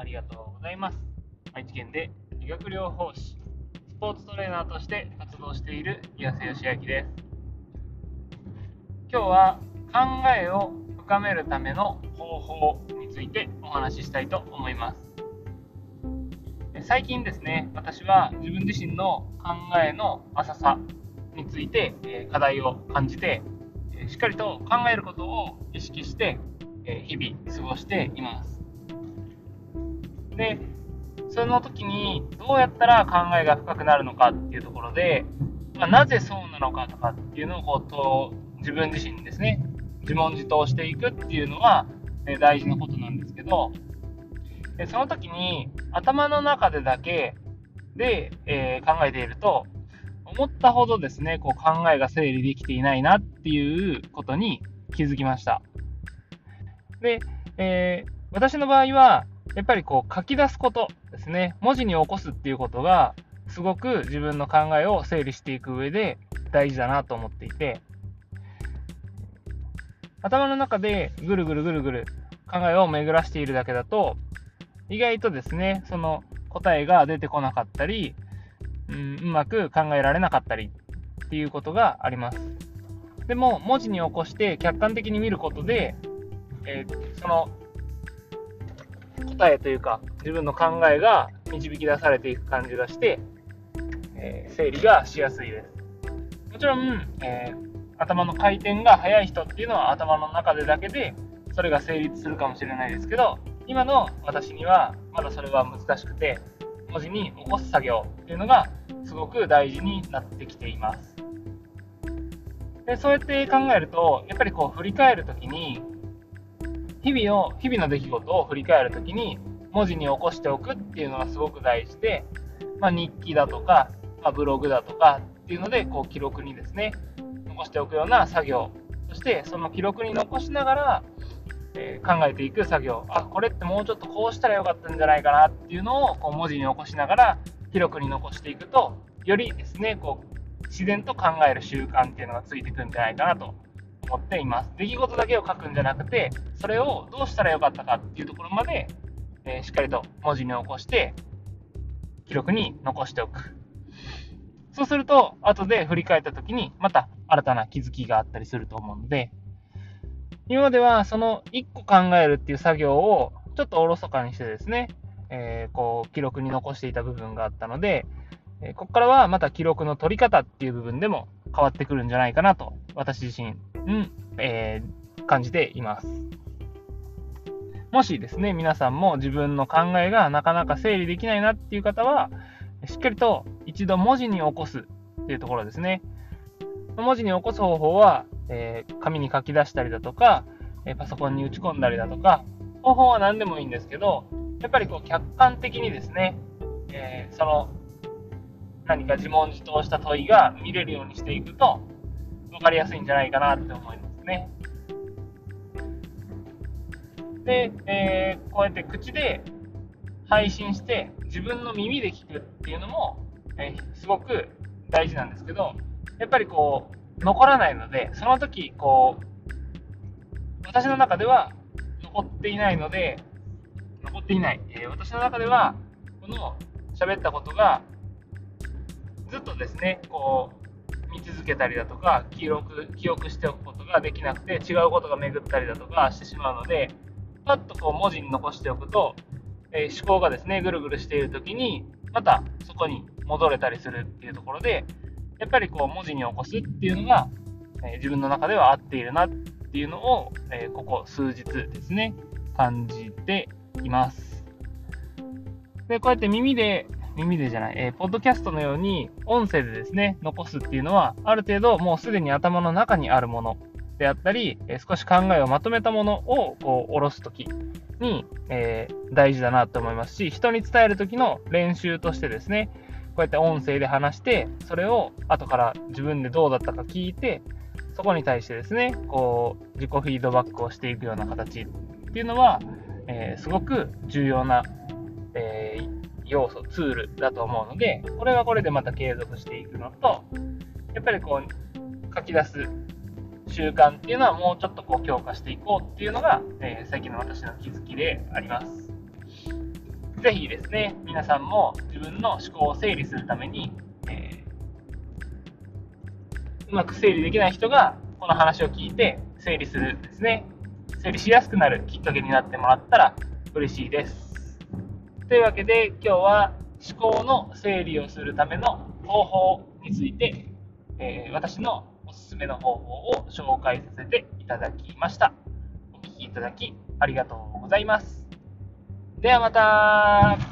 ありがとうございます。愛知県で理学療法士、スポーツトレーナーとして活動している岩瀬義明です。今日は考えを深めるための方法についてお話ししたいと思います。最近ですね、私は自分自身の考えの浅さについて課題を感じて、しっかりと考えることを意識して日々過ごしています。で、その時にどうやったら考えが深くなるのかっていうところで、まあ、なぜそうなのかとかっていうのをこう自分自身にですね、自問自答していくっていうのは、え大事なことなんですけど、でその時に頭の中でだけで、えー、考えていると、思ったほどですね、こう考えが整理できていないなっていうことに気づきました。で、えー、私の場合は、やっぱりこう書き出すことですね、文字に起こすっていうことが、すごく自分の考えを整理していく上で大事だなと思っていて、頭の中でぐるぐるぐるぐる考えを巡らしているだけだと、意外とですね、その答えが出てこなかったり、うん、うまく考えられなかったりっていうことがあります。でも、文字に起こして客観的に見ることで、えー、その答えというか、自分の考えが導き出されていく感じがして、えー、整理がしやすいです。もちろん、えー、頭の回転が速い人っていうのは頭の中でだけで、それが成立するかもしれないですけど、今の私にはまだそれは難しくて、文字に起こす作業っていうのがすごく大事になってきています。でそうやって考えると、やっぱりこう振り返るときに、日々を、日々の出来事を振り返るときに、文字に起こしておくっていうのがすごく大事で、まあ、日記だとか、まあ、ブログだとかっていうので、こう記録にですね、残しておくような作業、そしてその記録に残しながら、えー、考えていく作業、あ、これってもうちょっとこうしたらよかったんじゃないかなっていうのをこう文字に起こしながら、記録に残していくと、よりですね、こう自然と考える習慣っていうのがついてくるんじゃないかなと思っています。出来事だけを書くんじゃなくて、それをどうしたらよかったかっていうところまで、えー、しっかりと文字に起こして、記録に残しておく。そうすると、後で振り返った時に、また新たな気づきがあったりすると思うので、今まではその1個考えるっていう作業をちょっとおろそかにしてですね、えー、こう記録に残していた部分があったので、え、ここからはまた記録の取り方っていう部分でも変わってくるんじゃないかなと、私自身、ん、えー、感じています。もしですね、皆さんも自分の考えがなかなか整理できないなっていう方は、しっかりと一度文字に起こすっていうところですね。文字に起こす方法は、えー、紙に書き出したりだとか、えパソコンに打ち込んだりだとか、方法は何でもいいんですけど、やっぱりこう客観的にですね、えー、その何か自問自答した問いが見れるようにしていくと、分かりやすいんじゃないかなって思いますね。で、えー、こうやって口で配信して自分の耳で聞くっていうのも、えー、すごく大事なんですけど、やっぱりこう、残らないので、その時、こう、私の中では残っていないので、残っていない。えー、私の中では、この喋ったことが、ずっとですね、こう、続けたりだとか、記録、記憶しておくことができなくて、違うことが巡ったりだとかしてしまうので、パッとこう文字に残しておくと、えー、思考がですね、ぐるぐるしている時に、またそこに戻れたりするっていうところで、やっぱりこう文字に起こすっていうのが、えー、自分の中では合っているなっていうのを、えー、ここ数日ですね、感じています。で、こうやって耳で、耳でじゃない、えー、ポッドキャストのように音声でですね、残すっていうのは、ある程度もうすでに頭の中にあるものであったり、え少し考えをまとめたものをこう下ろすときに、えー、大事だなと思いますし、人に伝えるときの練習としてですね、こうやって音声で話して、それを後から自分でどうだったか聞いて、そこに対してですね、こう、自己フィードバックをしていくような形っていうのは、えー、すごく重要な、えー、要素、ツールだと思うので、これはこれでまた継続していくのと、やっぱりこう、書き出す習慣っていうのはもうちょっとこう強化していこうっていうのが、えー、最近の私の気づきであります。ぜひですね、皆さんも自分の思考を整理するために、えー、うまく整理できない人がこの話を聞いて整理するですね、整理しやすくなるきっかけになってもらったら嬉しいです。というわけで今日は思考の整理をするための方法について、えー、私のおすすめの方法を紹介させていただきました。お聴きいただきありがとうございます。ではまた